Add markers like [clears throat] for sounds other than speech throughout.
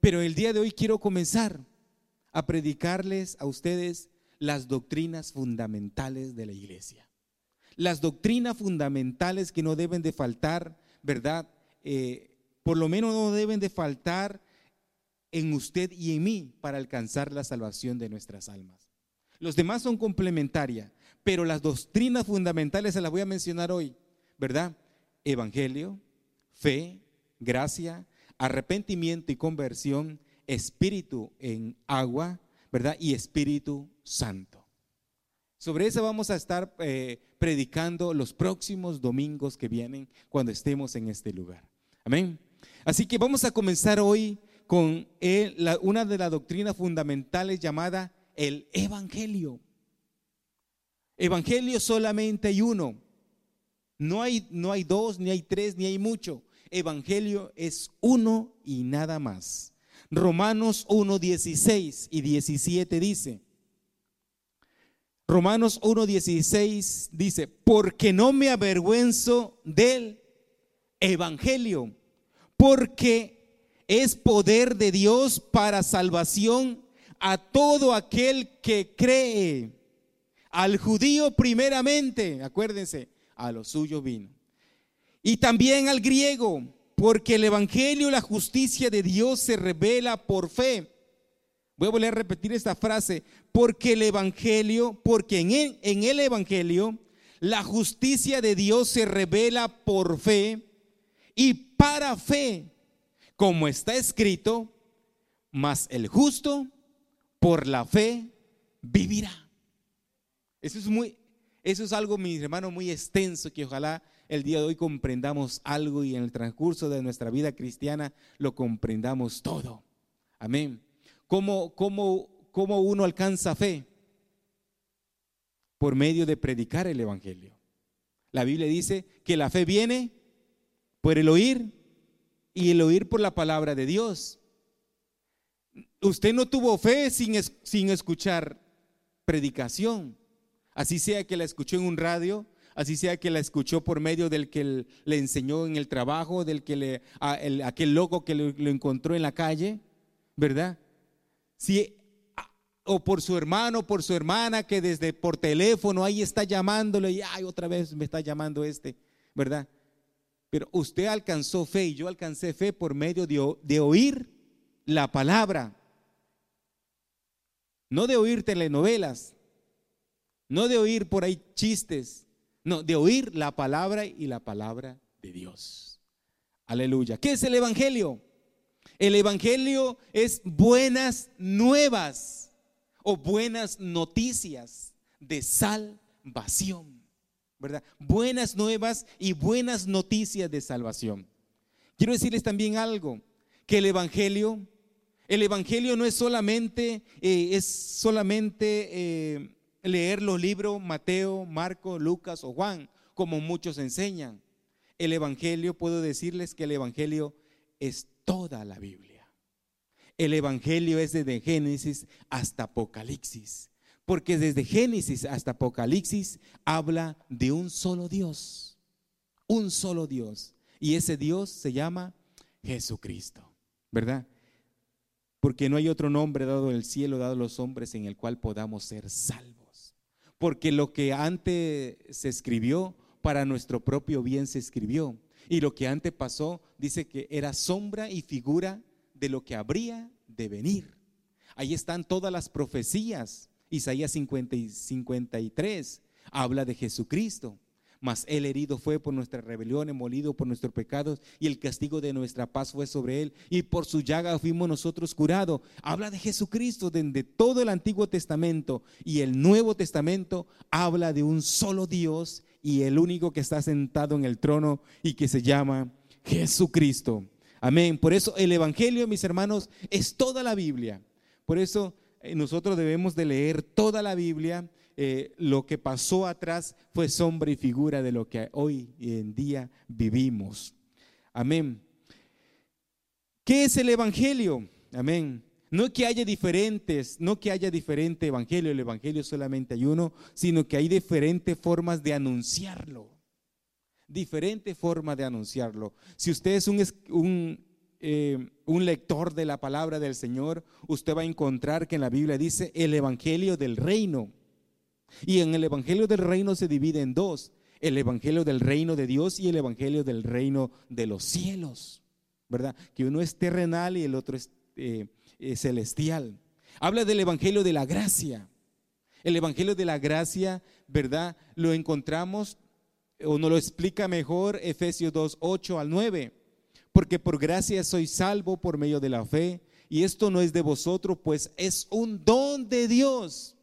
pero el día de hoy quiero comenzar a predicarles a ustedes las doctrinas fundamentales de la iglesia. Las doctrinas fundamentales que no deben de faltar, ¿verdad? Eh, por lo menos no deben de faltar en usted y en mí para alcanzar la salvación de nuestras almas. Los demás son complementarias, pero las doctrinas fundamentales se las voy a mencionar hoy, ¿verdad? Evangelio, fe, gracia, arrepentimiento y conversión, espíritu en agua, ¿verdad? Y Espíritu Santo. Sobre eso vamos a estar eh, predicando los próximos domingos que vienen cuando estemos en este lugar. Amén. Así que vamos a comenzar hoy con una de las doctrinas fundamentales llamada el Evangelio. Evangelio solamente hay uno. No hay, no hay dos, ni hay tres, ni hay mucho. Evangelio es uno y nada más. Romanos 1, 16 y 17 dice, Romanos 1, 16 dice, porque no me avergüenzo del Evangelio, porque es poder de Dios para salvación a todo aquel que cree, al judío primeramente, acuérdense, a lo suyo vino, y también al griego, porque el Evangelio, la justicia de Dios se revela por fe. Voy a volver a repetir esta frase, porque el Evangelio, porque en el, en el Evangelio la justicia de Dios se revela por fe y para fe, como está escrito, mas el justo por la fe vivirá. Eso es muy, eso es algo, mis hermanos, muy extenso que ojalá el día de hoy comprendamos algo y en el transcurso de nuestra vida cristiana lo comprendamos todo. Amén. ¿Cómo, cómo, cómo uno alcanza fe? Por medio de predicar el Evangelio. La Biblia dice que la fe viene por el oír y el oír por la palabra de Dios. Usted no tuvo fe sin, sin escuchar predicación. Así sea que la escuchó en un radio, así sea que la escuchó por medio del que le enseñó en el trabajo, del que le, aquel loco que lo, encontró en la calle, ¿verdad? Si, o por su hermano, por su hermana que desde por teléfono ahí está llamándole y ay, otra vez me está llamando este, ¿verdad? Pero usted alcanzó fe y yo alcancé fe por medio de oír la palabra, no de oír telenovelas, no de oír por ahí chistes, no, de oír la palabra y la palabra de Dios. Aleluya. ¿Qué es el Evangelio? El Evangelio es buenas nuevas o buenas noticias de salvación. ¿Verdad? Buenas nuevas y buenas noticias de salvación. Quiero decirles también algo, que el Evangelio, el Evangelio no es solamente, eh, es solamente eh, leer los libros Mateo, Marco, Lucas o Juan, como muchos enseñan. El Evangelio, puedo decirles que el Evangelio es toda la Biblia. El Evangelio es desde Génesis hasta Apocalipsis, porque desde Génesis hasta Apocalipsis habla de un solo Dios, un solo Dios. Y ese Dios se llama Jesucristo, ¿verdad? Porque no hay otro nombre dado en el cielo, dado a los hombres, en el cual podamos ser salvos porque lo que antes se escribió, para nuestro propio bien se escribió. Y lo que antes pasó, dice que era sombra y figura de lo que habría de venir. Ahí están todas las profecías. Isaías 50 y 53 habla de Jesucristo mas él herido fue por nuestras rebeliones, molido por nuestros pecados, y el castigo de nuestra paz fue sobre él, y por su llaga fuimos nosotros curados. Habla de Jesucristo desde todo el Antiguo Testamento, y el Nuevo Testamento habla de un solo Dios y el único que está sentado en el trono y que se llama Jesucristo. Amén. Por eso el Evangelio, mis hermanos, es toda la Biblia. Por eso eh, nosotros debemos de leer toda la Biblia eh, lo que pasó atrás fue sombra y figura de lo que hoy en día vivimos. Amén. ¿Qué es el Evangelio? Amén. No que haya diferentes, no que haya diferente evangelio, el evangelio solamente hay uno, sino que hay diferentes formas de anunciarlo. Diferente forma de anunciarlo. Si usted es un, eh, un lector de la palabra del Señor, usted va a encontrar que en la Biblia dice el Evangelio del Reino. Y en el Evangelio del Reino se divide en dos, el Evangelio del Reino de Dios y el Evangelio del Reino de los cielos, ¿verdad? Que uno es terrenal y el otro es eh, eh, celestial. Habla del Evangelio de la gracia. El Evangelio de la gracia, ¿verdad? Lo encontramos o nos lo explica mejor Efesios 2, 8 al 9. Porque por gracia soy salvo por medio de la fe. Y esto no es de vosotros, pues es un don de Dios.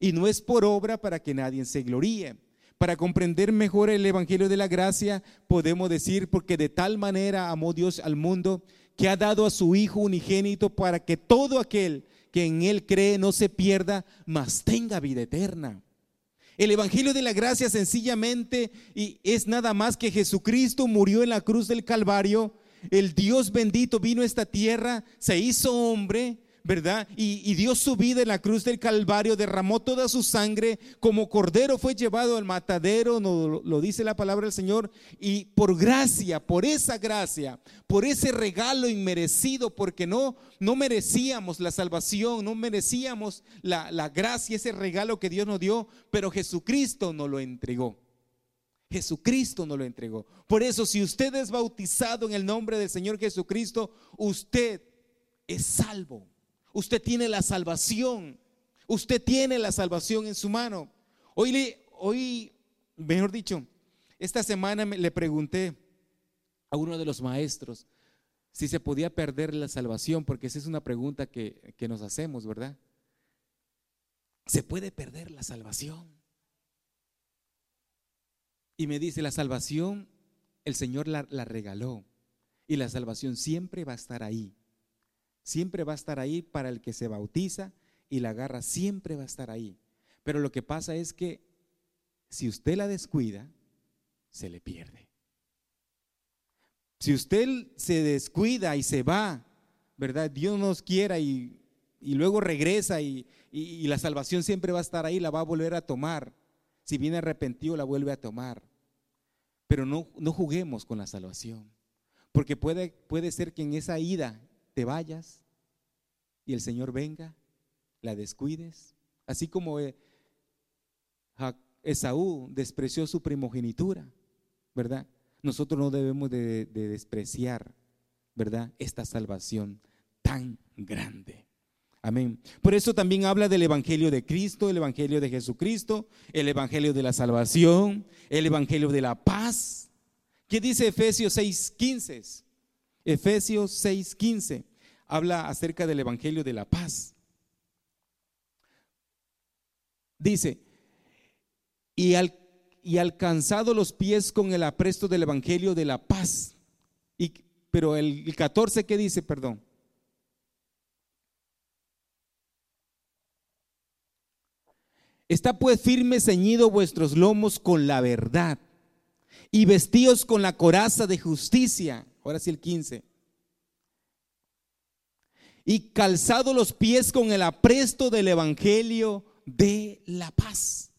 Y no es por obra para que nadie se gloríe. Para comprender mejor el Evangelio de la gracia, podemos decir, porque de tal manera amó Dios al mundo, que ha dado a su Hijo unigénito para que todo aquel que en Él cree no se pierda, mas tenga vida eterna. El Evangelio de la Gracia sencillamente y es nada más que Jesucristo murió en la cruz del Calvario, el Dios bendito vino a esta tierra, se hizo hombre, ¿verdad? Y, dio su vida en la cruz del Calvario, derramó toda su sangre, como cordero fue llevado al matadero, no, lo dice la palabra del Señor, y por gracia, por esa gracia, por ese regalo inmerecido, porque no, no merecíamos la salvación, no merecíamos la, la gracia, ese regalo que Dios nos dio, pero Jesucristo nos lo entregó. Jesucristo nos lo entregó. Por eso, si usted es bautizado en el nombre del Señor Jesucristo, usted es salvo. Usted tiene la salvación. Usted tiene la salvación en su mano. Hoy, hoy mejor dicho, esta semana le pregunté a uno de los maestros si se podía perder la salvación, porque esa es una pregunta que, que nos hacemos, ¿verdad? ¿Se puede perder la salvación? Y me dice, la salvación, el Señor la, la regaló. Y la salvación siempre va a estar ahí siempre va a estar ahí para el que se bautiza y la garra siempre va a estar ahí. Pero lo que pasa es que si usted la descuida, se le pierde. Si usted se descuida y se va, ¿verdad? Dios nos quiera y, luego regresa y, y, la salvación siempre va a estar ahí, la va a volver a tomar. Si viene arrepentido, la vuelve a tomar. Pero no, no juguemos con la salvación, porque puede, puede ser que en esa ida te vayas y el Señor venga, la descuides, así como eh, Esaú despreció su primogenitura, ¿verdad? Nosotros no debemos de, despreciar, ¿verdad? Esta salvación tan grande. Amén. Por eso también habla del Evangelio de Cristo, el Evangelio de Jesucristo, el Evangelio de la salvación, el Evangelio de la paz. ¿Qué dice Efesios 6:15? Efesios 6:15 habla acerca del Evangelio de la paz. Dice, y, al, y alcanzado los pies con el apresto del Evangelio de la paz. Y, pero el, el 14, ¿qué dice? Perdón. Está pues firme ceñido vuestros lomos con la verdad y vestidos con la coraza de justicia. Ahora sí el 15 y calzado los pies con el apresto del Evangelio de la paz.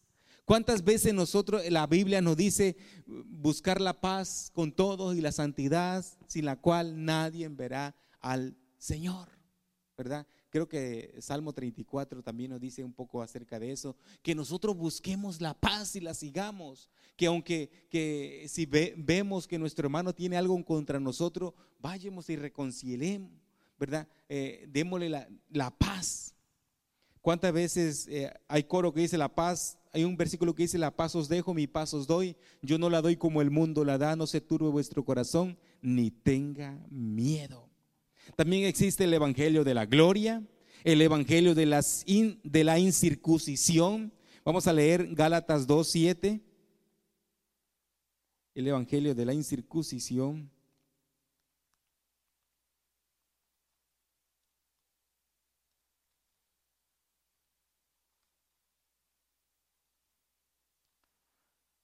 ¿Cuántas veces nosotros, la Biblia nos dice buscar la paz con todos y la santidad sin la cual nadie verá al Señor? ¿Verdad? Creo que Salmo 34 también nos dice un poco acerca de eso, que nosotros busquemos la paz y la sigamos, que aunque que si vemos que nuestro hermano tiene algo contra nosotros, vayamos y reconciliemos ¿verdad? Eh, démosle la, paz. ¿Cuántas veces eh, hay coro que dice la paz? Hay un versículo que dice, la paz os dejo, mi paz os doy. Yo no la doy como el mundo la da, no se turbe vuestro corazón, ni tenga miedo. También existe el Evangelio de la gloria, el Evangelio de, las de la incircuncisión. Vamos a leer Gálatas 2, 7. El Evangelio de la incircuncisión.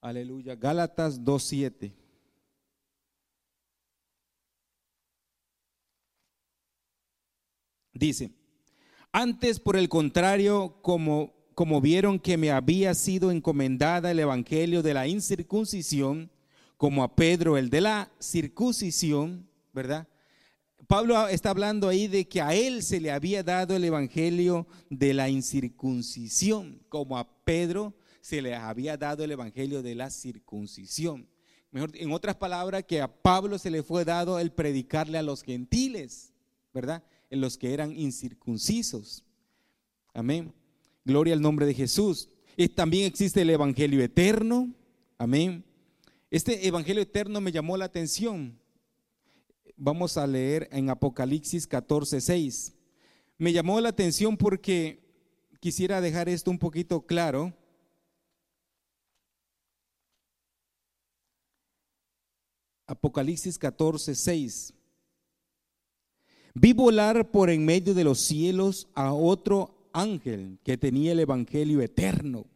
Aleluya. Gálatas 2.7. Dice, antes por el contrario, como, como vieron que me había sido encomendada el evangelio de la incircuncisión, como a Pedro el de la circuncisión, ¿verdad? Pablo está hablando ahí de que a él se le había dado el evangelio de la incircuncisión, como a Pedro se le había dado el evangelio de la circuncisión. Mejor, en otras palabras, que a Pablo se le fue dado el predicarle a los gentiles, ¿verdad? En los que eran incircuncisos. Amén. Gloria al nombre de Jesús. También existe el evangelio eterno. Amén. Este evangelio eterno me llamó la atención vamos a leer en Apocalipsis 14, 6. Me llamó la atención porque quisiera dejar esto un poquito claro. Apocalipsis 14, 6. Vi volar por en medio de los cielos a otro ángel que tenía el Evangelio eterno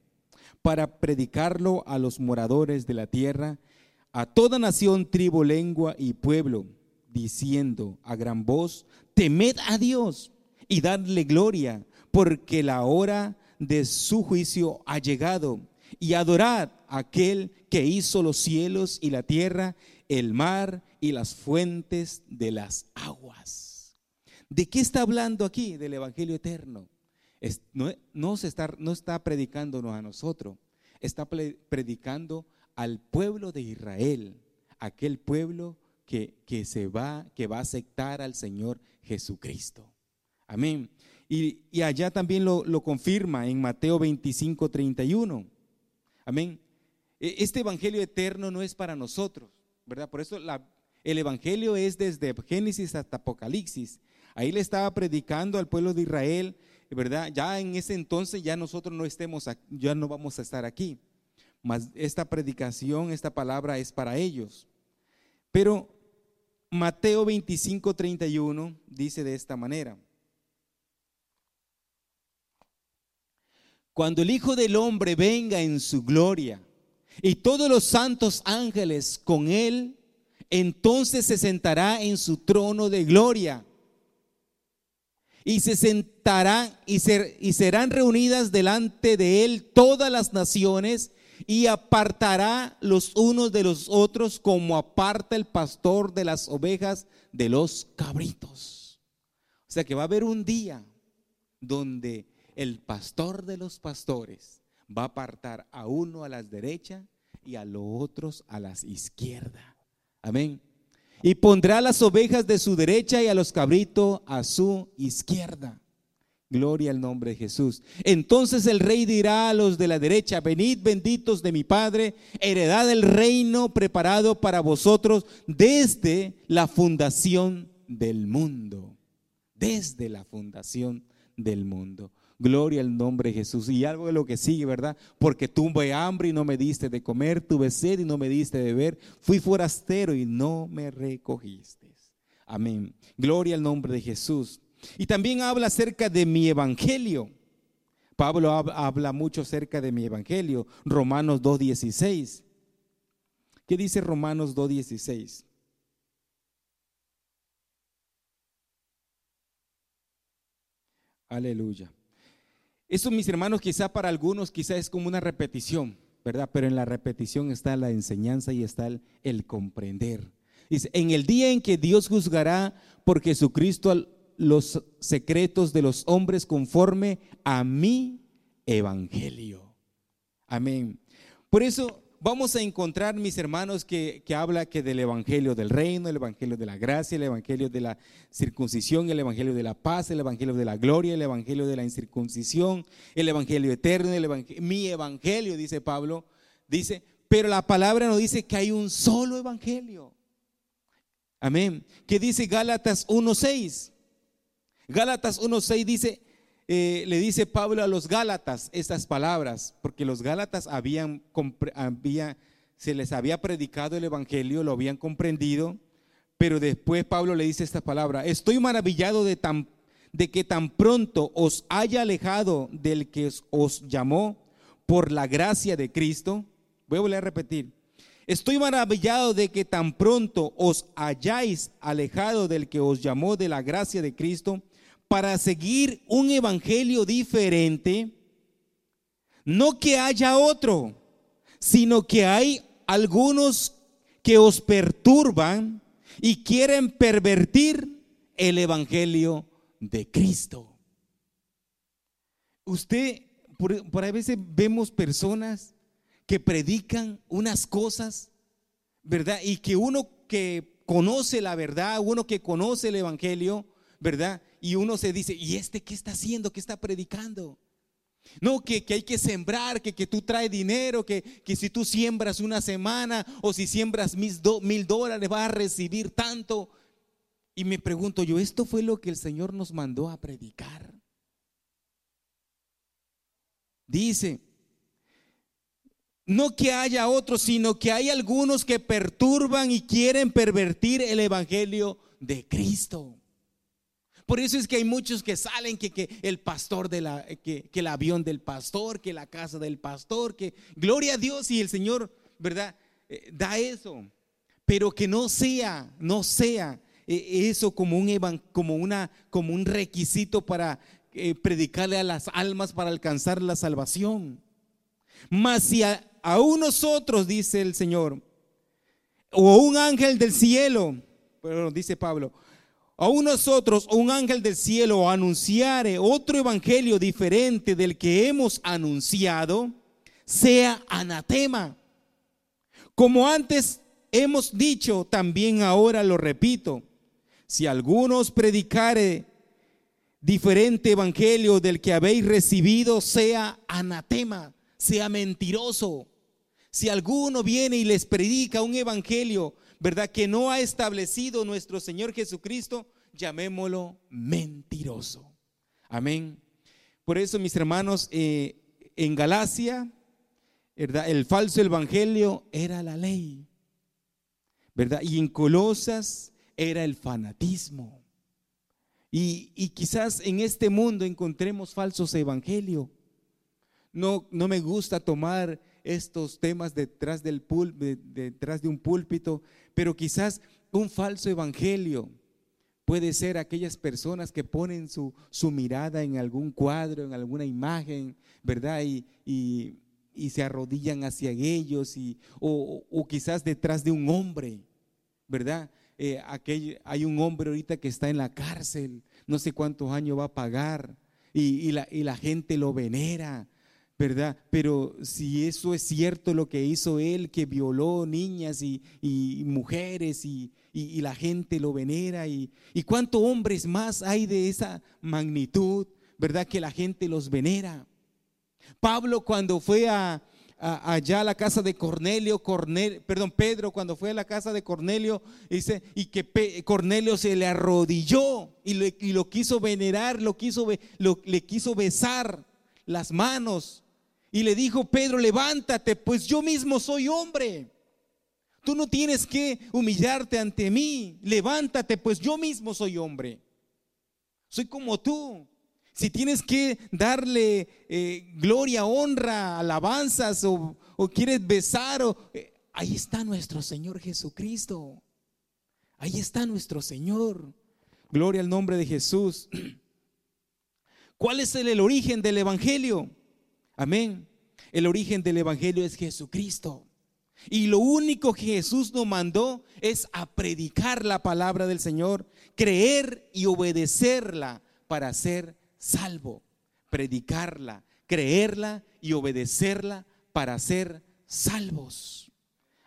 para predicarlo a los moradores de la tierra, a toda nación, tribu, lengua y pueblo diciendo a gran voz, temed a Dios y dadle gloria, porque la hora de su juicio ha llegado, y adorad a aquel que hizo los cielos y la tierra, el mar y las fuentes de las aguas. ¿De qué está hablando aquí? Del Evangelio eterno. no, está predicándonos a nosotros, está predicando al pueblo de Israel, aquel pueblo que, se va, que va a aceptar al Señor Jesucristo. Amén. Y, allá también lo, confirma en Mateo 25, 31. Amén. E, este evangelio eterno no es para nosotros, ¿verdad? Por eso el evangelio es desde Génesis hasta Apocalipsis. Ahí le estaba predicando al pueblo de Israel, ¿verdad? Ya en ese entonces ya nosotros no estemos, ya no vamos a estar aquí. Mas esta predicación, esta palabra es para ellos. Pero Mateo 25, 31 dice de esta manera. Cuando el Hijo del Hombre venga en su gloria y todos los santos ángeles con él, entonces se sentará en su trono de gloria. Y se sentarán y, y serán reunidas delante de él todas las naciones y apartará los unos de los otros como aparta el pastor de las ovejas de los cabritos. O sea que va a haber un día donde el pastor de los pastores va a apartar a uno a la derecha y a los otros a la izquierda. Amén. Y pondrá las ovejas de su derecha y a los cabritos a su izquierda. Gloria al nombre de Jesús. Entonces el rey dirá a los de la derecha, venid benditos de mi Padre, heredad el reino preparado para vosotros desde la fundación del mundo. Desde la fundación del mundo. Gloria al nombre de Jesús. Y algo de lo que sigue, ¿verdad? Porque tuve hambre y no me diste de comer, tuve sed y no me diste de beber, fui forastero y no me recogiste. Amén. Gloria al nombre de Jesús. Y también habla acerca de mi evangelio. Pablo habla mucho acerca de mi evangelio. Romanos 2.16. ¿Qué dice Romanos 2.16? Aleluya. Eso, mis hermanos, quizá para algunos, quizá es como una repetición, ¿verdad? Pero en la repetición está la enseñanza y está el, el comprender. Dice, en el día en que Dios juzgará por Jesucristo los secretos de los hombres conforme a mi evangelio. Amén. Por eso vamos a encontrar, mis hermanos, que, habla que del evangelio del reino, el evangelio de la gracia, el evangelio de la circuncisión, el evangelio de la paz, el evangelio de la gloria, el evangelio de la incircuncisión, el evangelio eterno, el mi evangelio, dice Pablo, dice, pero la palabra nos dice que hay un solo evangelio. Amén. Que dice Gálatas 1.6. Gálatas 1.6 dice, eh, le dice Pablo a los Gálatas estas palabras, porque los Gálatas habían, se les había predicado el Evangelio, lo habían comprendido, pero después Pablo le dice esta palabra, estoy maravillado de que tan pronto os haya alejado del que os llamó por la gracia de Cristo. Voy a volver a repetir. Estoy maravillado de que tan pronto os hayáis alejado del que os llamó de la gracia de Cristo para seguir un evangelio diferente, no que haya otro, sino que hay algunos que os perturban y quieren pervertir el Evangelio de Cristo. Usted, por, a veces vemos personas que predican unas cosas, ¿verdad? Y que uno que conoce la verdad, uno que conoce el Evangelio, ¿verdad? Y uno se dice, ¿y este qué está haciendo? ¿Qué está predicando? No, que, hay que sembrar, que, que tú traes dinero, que, que, si tú siembras una semana o si siembras mil, mil dólares vas a recibir tanto. Y me pregunto yo, ¿esto fue lo que el Señor nos mandó a predicar? Dice, no que haya otros, sino que hay algunos que perturban y quieren pervertir el Evangelio de Cristo. Por eso es que hay muchos que salen, que, que el pastor de la, que, que, el avión del pastor, que la casa del pastor, que gloria a Dios y el Señor, ¿verdad? Eh, da eso. Pero que no sea, no sea eh, eso como un, como, una, como un requisito para eh, predicarle a las almas para alcanzar la salvación. Mas si a, aún nosotros, dice el Señor, o un ángel del cielo, pero dice Pablo, aún nosotros, un ángel del cielo, anunciare otro evangelio diferente del que hemos anunciado, sea anatema. Como antes hemos dicho, también ahora lo repito, si algunos predicare diferente evangelio del que habéis recibido, sea anatema sea mentiroso. Si alguno viene y les predica un evangelio, ¿verdad? Que no ha establecido nuestro Señor Jesucristo, llamémoslo mentiroso. Amén. Por eso, mis hermanos, eh, en Galacia, ¿verdad? El falso evangelio era la ley, ¿verdad? Y en Colosas era el fanatismo. Y, y quizás en este mundo encontremos falsos evangelios no, no me gusta tomar estos temas detrás, del detrás de un púlpito, pero quizás un falso evangelio puede ser aquellas personas que ponen su, su mirada en algún cuadro, en alguna imagen, ¿verdad? Y, y, se arrodillan hacia ellos, y, o, quizás detrás de un hombre, ¿verdad? Eh, hay un hombre ahorita que está en la cárcel, no sé cuántos años va a pagar, y, la, y la gente lo venera, ¿verdad? Pero si eso es cierto lo que hizo él, que violó niñas y, mujeres y, la gente lo venera, y, cuántos hombres más hay de esa magnitud, ¿verdad? Que la gente los venera. Pablo cuando fue a, allá a la casa de Cornelio, perdón, Pedro cuando fue a la casa de Cornelio, dice, y que Cornelio se le arrodilló y, lo quiso venerar, lo quiso, lo, le quiso besar las manos y le dijo, Pedro, levántate, pues yo mismo soy hombre. Tú no tienes que humillarte ante mí. Levántate, pues yo mismo soy hombre. Soy como tú. Si tienes que darle eh, gloria, honra, alabanzas o, quieres besar, eh, ahí está nuestro Señor Jesucristo. Ahí está nuestro Señor. Gloria al nombre de Jesús. [clears throat] ¿Cuál es el origen del Evangelio? Amén. El origen del Evangelio es Jesucristo. Y lo único que Jesús nos mandó es a predicar la palabra del Señor, creer y obedecerla para ser salvo. Predicarla, creerla y obedecerla para ser salvos.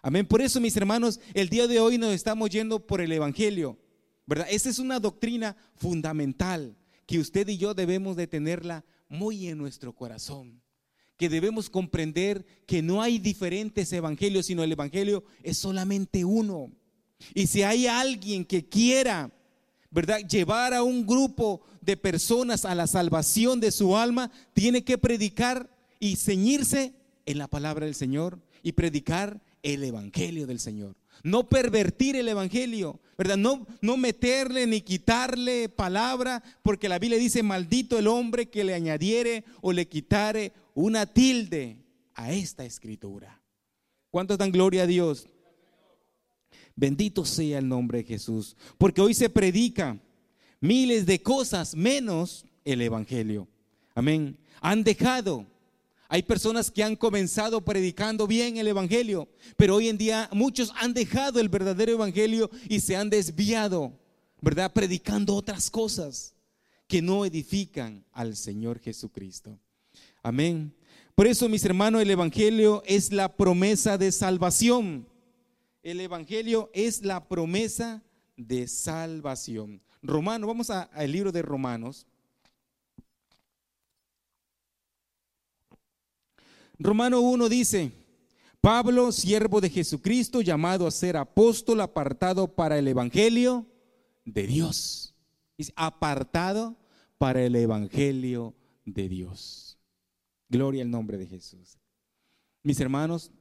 Amén. Por eso, mis hermanos, el día de hoy nos estamos yendo por el Evangelio. ¿Verdad? Esa es una doctrina fundamental que usted y yo debemos de tenerla muy en nuestro corazón que debemos comprender que no hay diferentes evangelios, sino el evangelio es solamente uno. Y si hay alguien que quiera, ¿verdad?, llevar a un grupo de personas a la salvación de su alma, tiene que predicar y ceñirse en la palabra del Señor y predicar el evangelio del Señor. No pervertir el evangelio, ¿verdad? No, no meterle ni quitarle palabra, porque la Biblia dice, maldito el hombre que le añadiere o le quitare una tilde a esta escritura. ¿Cuántos dan gloria a Dios? Bendito sea el nombre de Jesús, porque hoy se predica miles de cosas menos el Evangelio. Amén. Han dejado. Hay personas que han comenzado predicando bien el Evangelio, pero hoy en día muchos han dejado el verdadero Evangelio y se han desviado, ¿verdad? Predicando otras cosas que no edifican al Señor Jesucristo. Amén. Por eso, mis hermanos, el Evangelio es la promesa de salvación. El Evangelio es la promesa de salvación. Romano, vamos al libro de Romanos. Romano 1 dice, Pablo, siervo de Jesucristo, llamado a ser apóstol, apartado para el Evangelio de Dios. apartado para el Evangelio de Dios. Gloria al nombre de Jesús. Mis hermanos,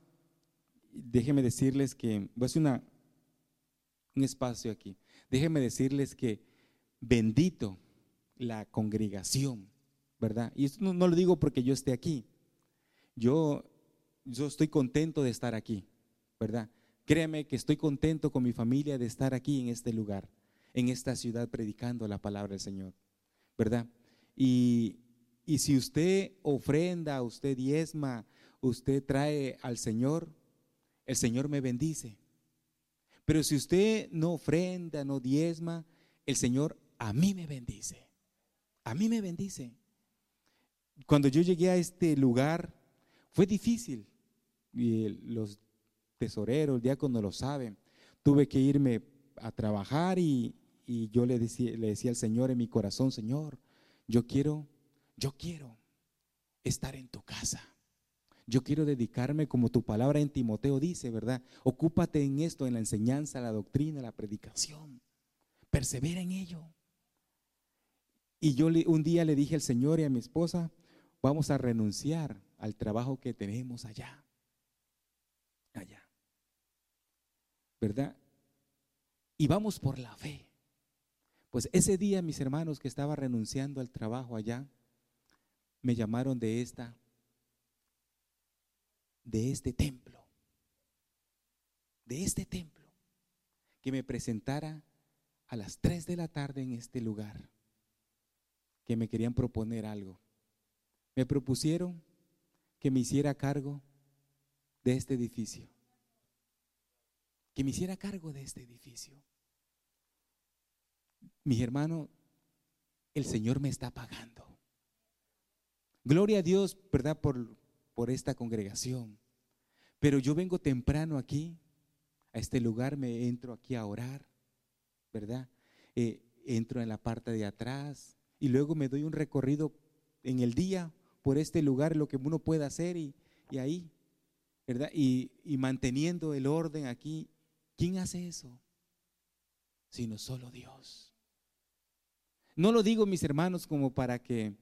déjenme decirles que, voy a hacer un espacio aquí. Déjenme decirles que bendito la congregación, ¿verdad? Y esto no, lo digo porque yo esté aquí. Yo, yo estoy contento de estar aquí, ¿verdad? Créame que estoy contento con mi familia de estar aquí en este lugar, en esta ciudad predicando la palabra del Señor, ¿verdad? Y, y si usted ofrenda, usted diezma, usted trae al Señor, el Señor me bendice. Pero si usted no ofrenda, no diezma, el Señor a mí me bendice. A mí me bendice. Cuando yo llegué a este lugar, fue difícil. Y los tesoreros, el diácono lo saben. Tuve que irme a trabajar y, y yo le decía, le decía al Señor en mi corazón, Señor, yo quiero yo quiero estar en tu casa. Yo quiero dedicarme como tu palabra en Timoteo dice, ¿verdad? Ocúpate en esto, en la enseñanza, la doctrina, la predicación. Persevera en ello. Y yo un día le dije al Señor y a mi esposa, vamos a renunciar al trabajo que tenemos allá. Allá. ¿Verdad? Y vamos por la fe. Pues ese día, mis hermanos, que estaba renunciando al trabajo allá, me llamaron de esta, de este templo, de este templo, que me presentara a las 3 de la tarde en este lugar, que me querían proponer algo. Me propusieron que me hiciera cargo de este edificio, que me hiciera cargo de este edificio. Mi hermano, el Señor me está pagando. Gloria a Dios, ¿verdad? Por, por esta congregación. Pero yo vengo temprano aquí, a este lugar, me entro aquí a orar, ¿verdad? Eh, entro en la parte de atrás y luego me doy un recorrido en el día por este lugar, lo que uno pueda hacer y, ahí, ¿verdad? Y, y manteniendo el orden aquí. ¿Quién hace eso? Sino solo Dios. No lo digo, mis hermanos, como para que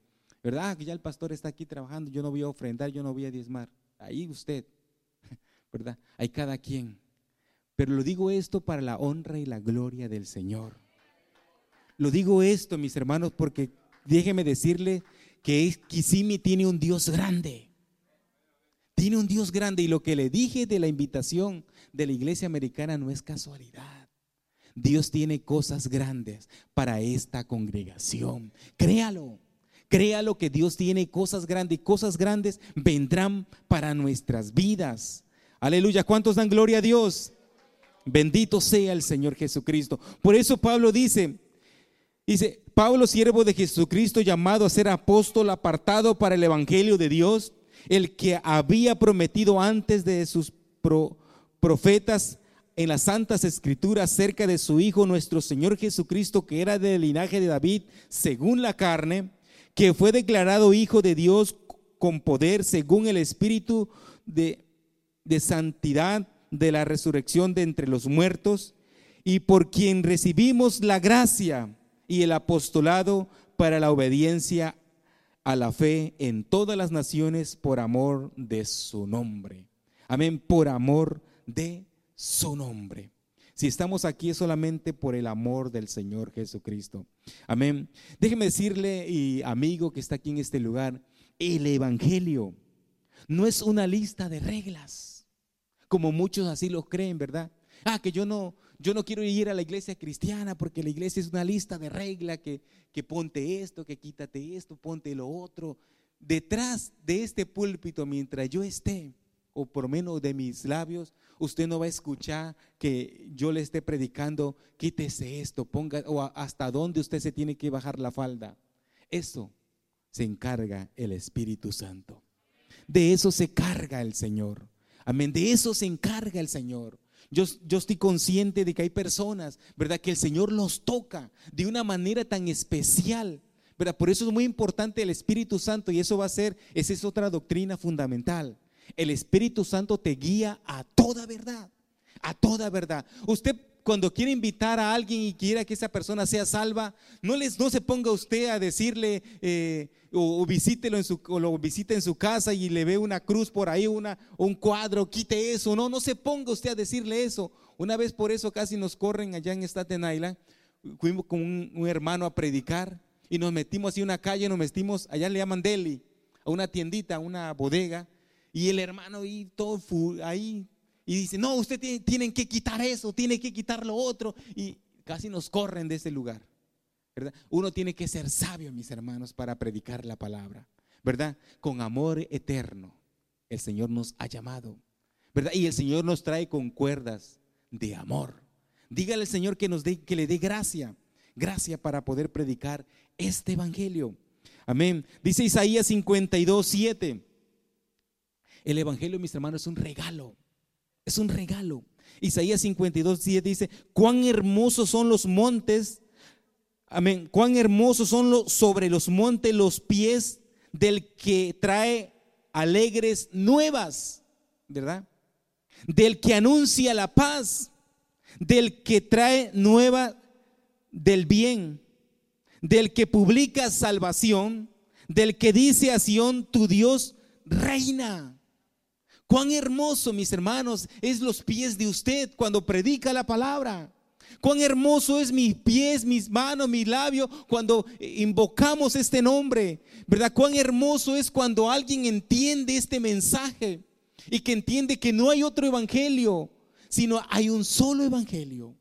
¿verdad? Que ya el pastor está aquí trabajando, yo no voy a ofrendar, yo no voy a diezmar. Ahí usted, [laughs] ¿verdad? Hay cada quien. Pero lo digo esto para la honra y la gloria del Señor. Lo digo esto, mis hermanos, porque déjeme decirle que Kisimi tiene un Dios grande. Tiene un Dios grande y lo que le dije de la invitación de la iglesia americana no es casualidad. Dios tiene cosas grandes para esta congregación. Créalo. Créalo que Dios tiene cosas grandes y cosas grandes vendrán para nuestras vidas. Aleluya. ¿Cuántos dan gloria a Dios? Bendito sea el Señor Jesucristo. Por eso Pablo dice, dice, Pablo siervo de Jesucristo llamado a ser apóstol apartado para el Evangelio de Dios, el que había prometido antes de sus profetas en las santas escrituras acerca de su Hijo nuestro Señor Jesucristo, que era del linaje de David según la carne que fue declarado Hijo de Dios con poder según el Espíritu de, de santidad de la resurrección de entre los muertos, y por quien recibimos la gracia y el apostolado para la obediencia a la fe en todas las naciones por amor de su nombre. Amén, por amor de su nombre. Si estamos aquí es solamente por el amor del Señor Jesucristo. Amén. Déjeme decirle, y amigo que está aquí en este lugar, el Evangelio no es una lista de reglas, como muchos así lo creen, ¿verdad? Ah, que yo no, yo no quiero ir a la iglesia cristiana porque la iglesia es una lista de reglas que, que ponte esto, que quítate esto, ponte lo otro. Detrás de este púlpito, mientras yo esté o por menos de mis labios, usted no va a escuchar que yo le esté predicando, quítese esto, ponga, o hasta dónde usted se tiene que bajar la falda. Eso se encarga el Espíritu Santo. De eso se carga el Señor. Amén. De eso se encarga el Señor. Yo, yo, estoy consciente de que hay personas, ¿verdad? Que el Señor los toca de una manera tan especial, ¿verdad? Por eso es muy importante el Espíritu Santo y eso va a ser, esa es otra doctrina fundamental. El Espíritu Santo te guía a toda verdad, a toda verdad. Usted cuando quiere invitar a alguien y quiera que esa persona sea salva, no, les, no se ponga usted a decirle eh, o, visítelo en su, lo visite en su casa y le ve una cruz por ahí, una, un cuadro, quite eso. No, no se ponga usted a decirle eso. Una vez por eso casi nos corren allá en Staten Island. Fuimos con un, hermano a predicar y nos metimos así en una calle, nos metimos, allá le llaman deli, a una tiendita, a una bodega. Y el hermano ahí todo ahí y dice, no, usted tiene, tienen que quitar eso, tiene que quitar lo otro. Y casi nos corren de ese lugar. ¿verdad? Uno tiene que ser sabio, mis hermanos, para predicar la palabra. ¿Verdad? Con amor eterno. El Señor nos ha llamado. ¿Verdad? Y el Señor nos trae con cuerdas de amor. Dígale al Señor que nos dé, que le dé gracia. Gracia para poder predicar este evangelio. Amén. Dice Isaías 52, 7. El evangelio, mis hermanos, es un regalo. Es un regalo. Isaías 52, 10 dice, cuán hermosos son los montes, amén, cuán hermosos son los, sobre los montes los pies del que trae alegres nuevas, ¿verdad? Del que anuncia la paz, del que trae nueva del bien, del que publica salvación, del que dice a Sión, tu Dios reina. Cuán hermoso, mis hermanos, es los pies de usted cuando predica la palabra. Cuán hermoso es mis pies, mis manos, mi labio cuando invocamos este nombre. ¿Verdad? Cuán hermoso es cuando alguien entiende este mensaje y que entiende que no hay otro evangelio, sino hay un solo evangelio.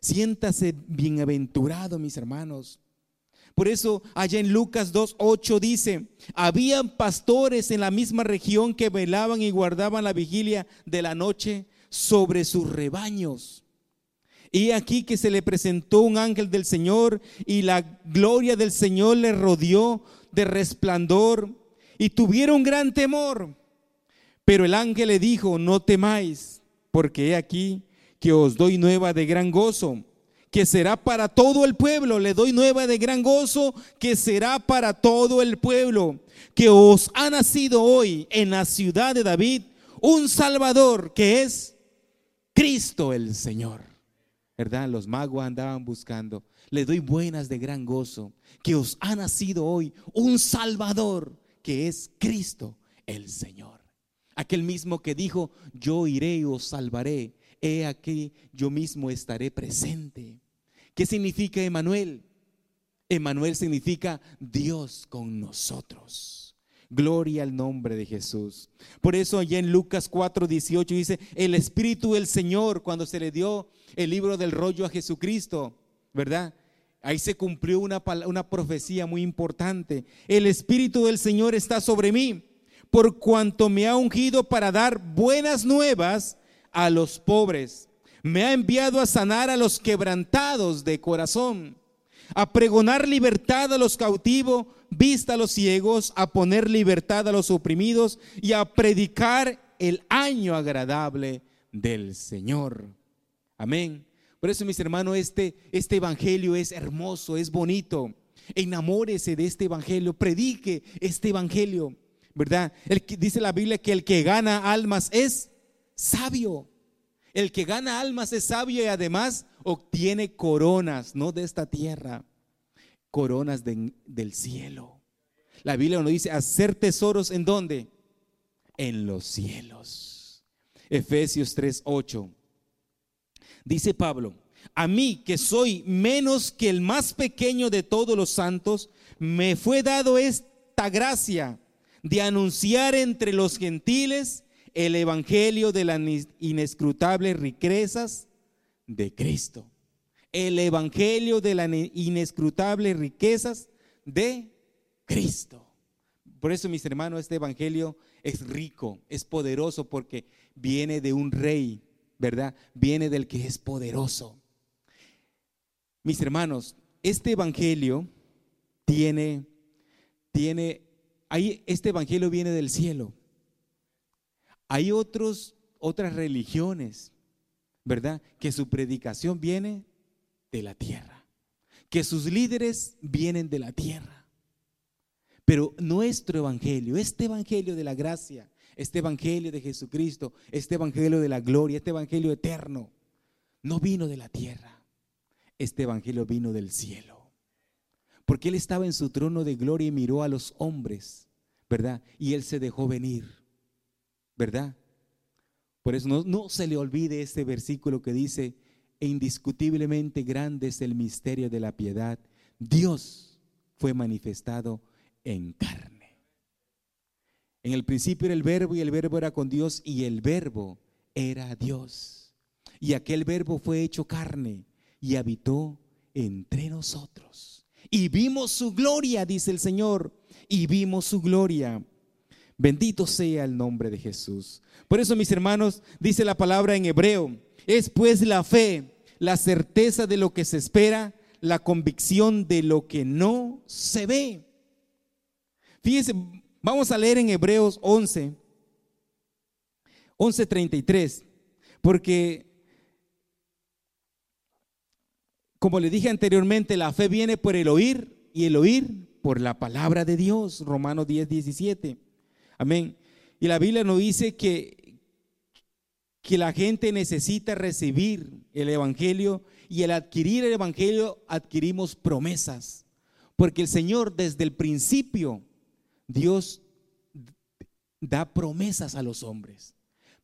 Siéntase bienaventurado, mis hermanos. Por eso allá en Lucas 2.8 dice, habían pastores en la misma región que velaban y guardaban la vigilia de la noche sobre sus rebaños. Y aquí que se le presentó un ángel del Señor y la gloria del Señor le rodeó de resplandor y tuvieron gran temor. Pero el ángel le dijo, no temáis, porque he aquí que os doy nueva de gran gozo que será para todo el pueblo. Le doy nueva de gran gozo, que será para todo el pueblo. Que os ha nacido hoy en la ciudad de David un Salvador, que es Cristo el Señor. ¿Verdad? Los magos andaban buscando. Le doy buenas de gran gozo, que os ha nacido hoy un Salvador, que es Cristo el Señor. Aquel mismo que dijo, yo iré y os salvaré. He aquí, yo mismo estaré presente. ¿Qué significa Emanuel? Emanuel significa Dios con nosotros. Gloria al nombre de Jesús. Por eso allá en Lucas 4, 18 dice, el Espíritu del Señor, cuando se le dio el libro del rollo a Jesucristo, ¿verdad? Ahí se cumplió una, una profecía muy importante. El Espíritu del Señor está sobre mí, por cuanto me ha ungido para dar buenas nuevas a los pobres me ha enviado a sanar a los quebrantados de corazón, a pregonar libertad a los cautivos, vista a los ciegos, a poner libertad a los oprimidos y a predicar el año agradable del Señor. Amén. Por eso, mis hermanos, este, este evangelio es hermoso, es bonito. Enamórese de este evangelio, predique este evangelio, ¿verdad? El que, dice la Biblia que el que gana almas es sabio. El que gana almas es sabio y además obtiene coronas, no de esta tierra, coronas del cielo. La Biblia nos dice hacer tesoros en dónde? En los cielos. Efesios 3:8. Dice Pablo, a mí que soy menos que el más pequeño de todos los santos, me fue dado esta gracia de anunciar entre los gentiles el evangelio de las inescrutables riquezas de Cristo. El evangelio de las inescrutables riquezas de Cristo. Por eso, mis hermanos, este evangelio es rico, es poderoso porque viene de un rey, ¿verdad? Viene del que es poderoso. Mis hermanos, este evangelio tiene, tiene, ahí este evangelio viene del cielo. Hay otros, otras religiones, ¿verdad? Que su predicación viene de la tierra, que sus líderes vienen de la tierra. Pero nuestro evangelio, este evangelio de la gracia, este evangelio de Jesucristo, este evangelio de la gloria, este evangelio eterno, no vino de la tierra. Este evangelio vino del cielo. Porque Él estaba en su trono de gloria y miró a los hombres, ¿verdad? Y Él se dejó venir, ¿verdad? Por eso no, se le olvide este versículo que dice, e indiscutiblemente grande es el misterio de la piedad. Dios fue manifestado en carne. En el principio era el verbo y el verbo era con Dios y el verbo era Dios. Y aquel verbo fue hecho carne y habitó entre nosotros y vimos su gloria, dice el Señor, y vimos su gloria. Bendito sea el nombre de Jesús. Por eso, mis hermanos, dice la palabra en hebreo, es pues la fe, la certeza de lo que se espera, la convicción de lo que no se ve. Fíjense, vamos a leer en Hebreos 11, 11:33, porque Como le dije anteriormente, la fe viene por el oír y el oír por la palabra de Dios. Romanos 10, 17. Amén. Y la Biblia nos dice que, que la gente necesita recibir el Evangelio y al adquirir el Evangelio adquirimos promesas. Porque el Señor desde el principio, Dios da promesas a los hombres.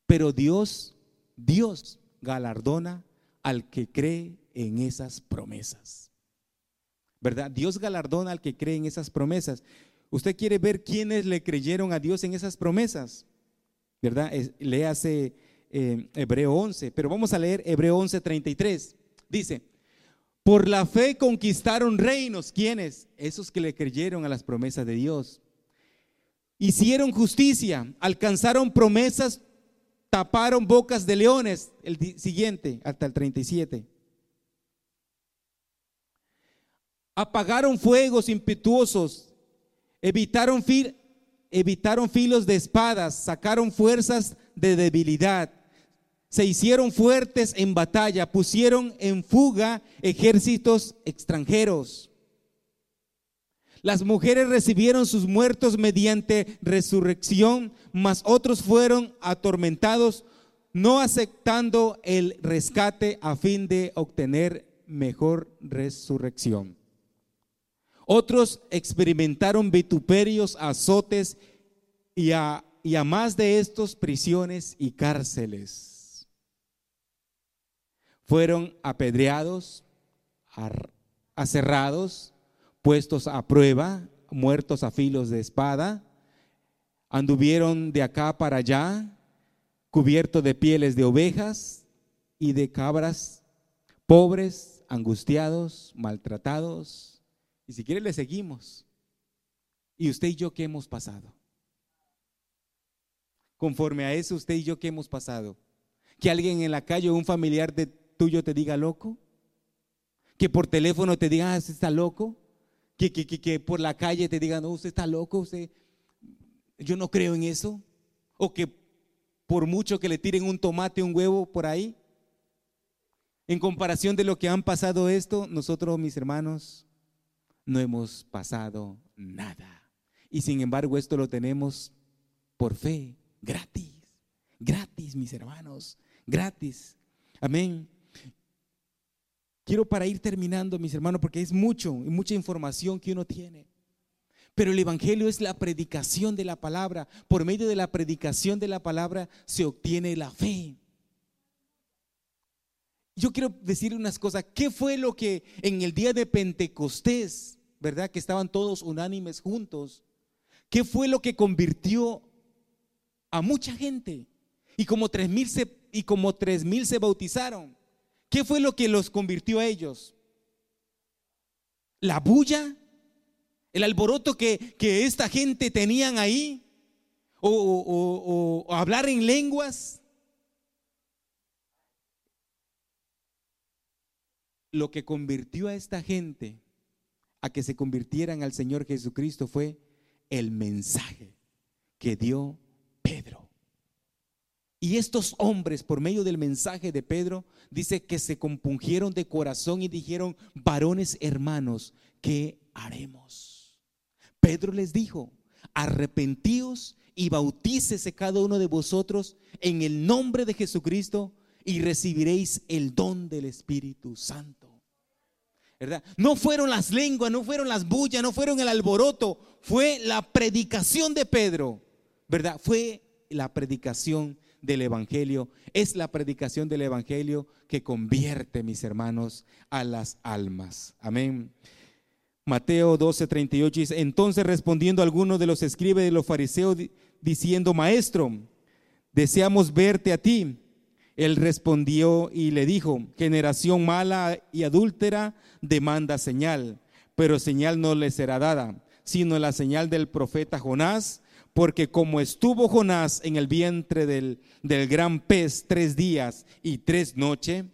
Pero Dios, Dios galardona al que cree en esas promesas. ¿Verdad? Dios galardona al que cree en esas promesas. ¿Usted quiere ver quiénes le creyeron a Dios en esas promesas? ¿Verdad? Léase eh, Hebreo 11, pero vamos a leer Hebreo 11, 33. Dice, por la fe conquistaron reinos. ¿Quiénes? Esos que le creyeron a las promesas de Dios. Hicieron justicia, alcanzaron promesas, taparon bocas de leones. El siguiente, hasta el 37. apagaron fuegos impetuosos, evitaron, filos de espadas, sacaron fuerzas de debilidad, se hicieron fuertes en batalla, pusieron en fuga ejércitos extranjeros. Las mujeres recibieron sus muertos mediante resurrección, mas otros fueron atormentados, no aceptando el rescate a fin de obtener mejor resurrección. Otros experimentaron vituperios, azotes y a, y a más de estos prisiones y cárceles. Fueron apedreados, aserrados, puestos a prueba, muertos a filos de espada, anduvieron de acá para allá, cubiertos de pieles de ovejas y de cabras, pobres, angustiados, maltratados y si quiere le seguimos. ¿Y usted y yo qué hemos pasado? Conforme a eso, usted y yo qué hemos pasado. Que alguien en la calle o un familiar de tuyo te diga loco. Que por teléfono te diga, ah, usted está loco. Que, que, que, que por la calle te digan, no, usted está loco, usted, yo no creo en eso. O que por mucho que le tiren un tomate, un huevo por ahí. En comparación de lo que han pasado esto, nosotros, mis hermanos, no hemos pasado nada. Y sin embargo esto lo tenemos por fe, gratis, gratis, mis hermanos, gratis. Amén. Quiero para ir terminando, mis hermanos, porque es mucho y mucha información que uno tiene. Pero el Evangelio es la predicación de la palabra. Por medio de la predicación de la palabra se obtiene la fe. Yo quiero decir unas cosas. ¿Qué fue lo que en el día de Pentecostés ¿verdad? Que estaban todos unánimes juntos. ¿Qué fue lo que convirtió a mucha gente? Y como tres mil se, y como tres mil se bautizaron. ¿Qué fue lo que los convirtió a ellos? La bulla, El alboroto que, esta gente tenían ahí, o, o hablar en lenguas. Lo que convirtió a esta gente a que se convirtieran al Señor Jesucristo fue el mensaje que dio Pedro. Y estos hombres, por medio del mensaje de Pedro, dice que se compungieron de corazón y dijeron, varones hermanos, ¿qué haremos? Pedro les dijo, arrepentíos y bautícese cada uno de vosotros en el nombre de Jesucristo y recibiréis el don del Espíritu Santo. ¿Verdad? No fueron las lenguas, no fueron las bullas, no fueron el alboroto, fue la predicación de Pedro, ¿verdad? Fue la predicación del Evangelio, es la predicación del Evangelio que convierte, mis hermanos, a las almas. Amén. Mateo 12, 38 dice, entonces respondiendo alguno de los escribes de los fariseos diciendo, maestro, deseamos verte a ti. Él respondió y le dijo, generación mala y adúltera demanda señal, pero señal no le será dada, sino la señal del profeta Jonás, porque como estuvo Jonás en el vientre del, del gran pez tres días y tres noches,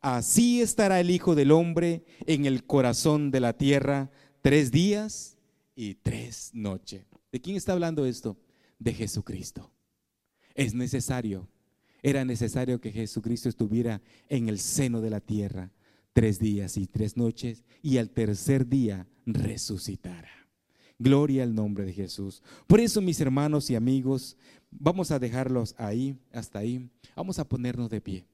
así estará el Hijo del Hombre en el corazón de la tierra tres días y tres noches. ¿De quién está hablando esto? De Jesucristo. Es necesario era necesario que Jesucristo estuviera en el seno de la tierra tres días y tres noches y al tercer día resucitara. Gloria al nombre de Jesús. Por eso, mis hermanos y amigos, vamos a dejarlos ahí, hasta ahí. Vamos a ponernos de pie.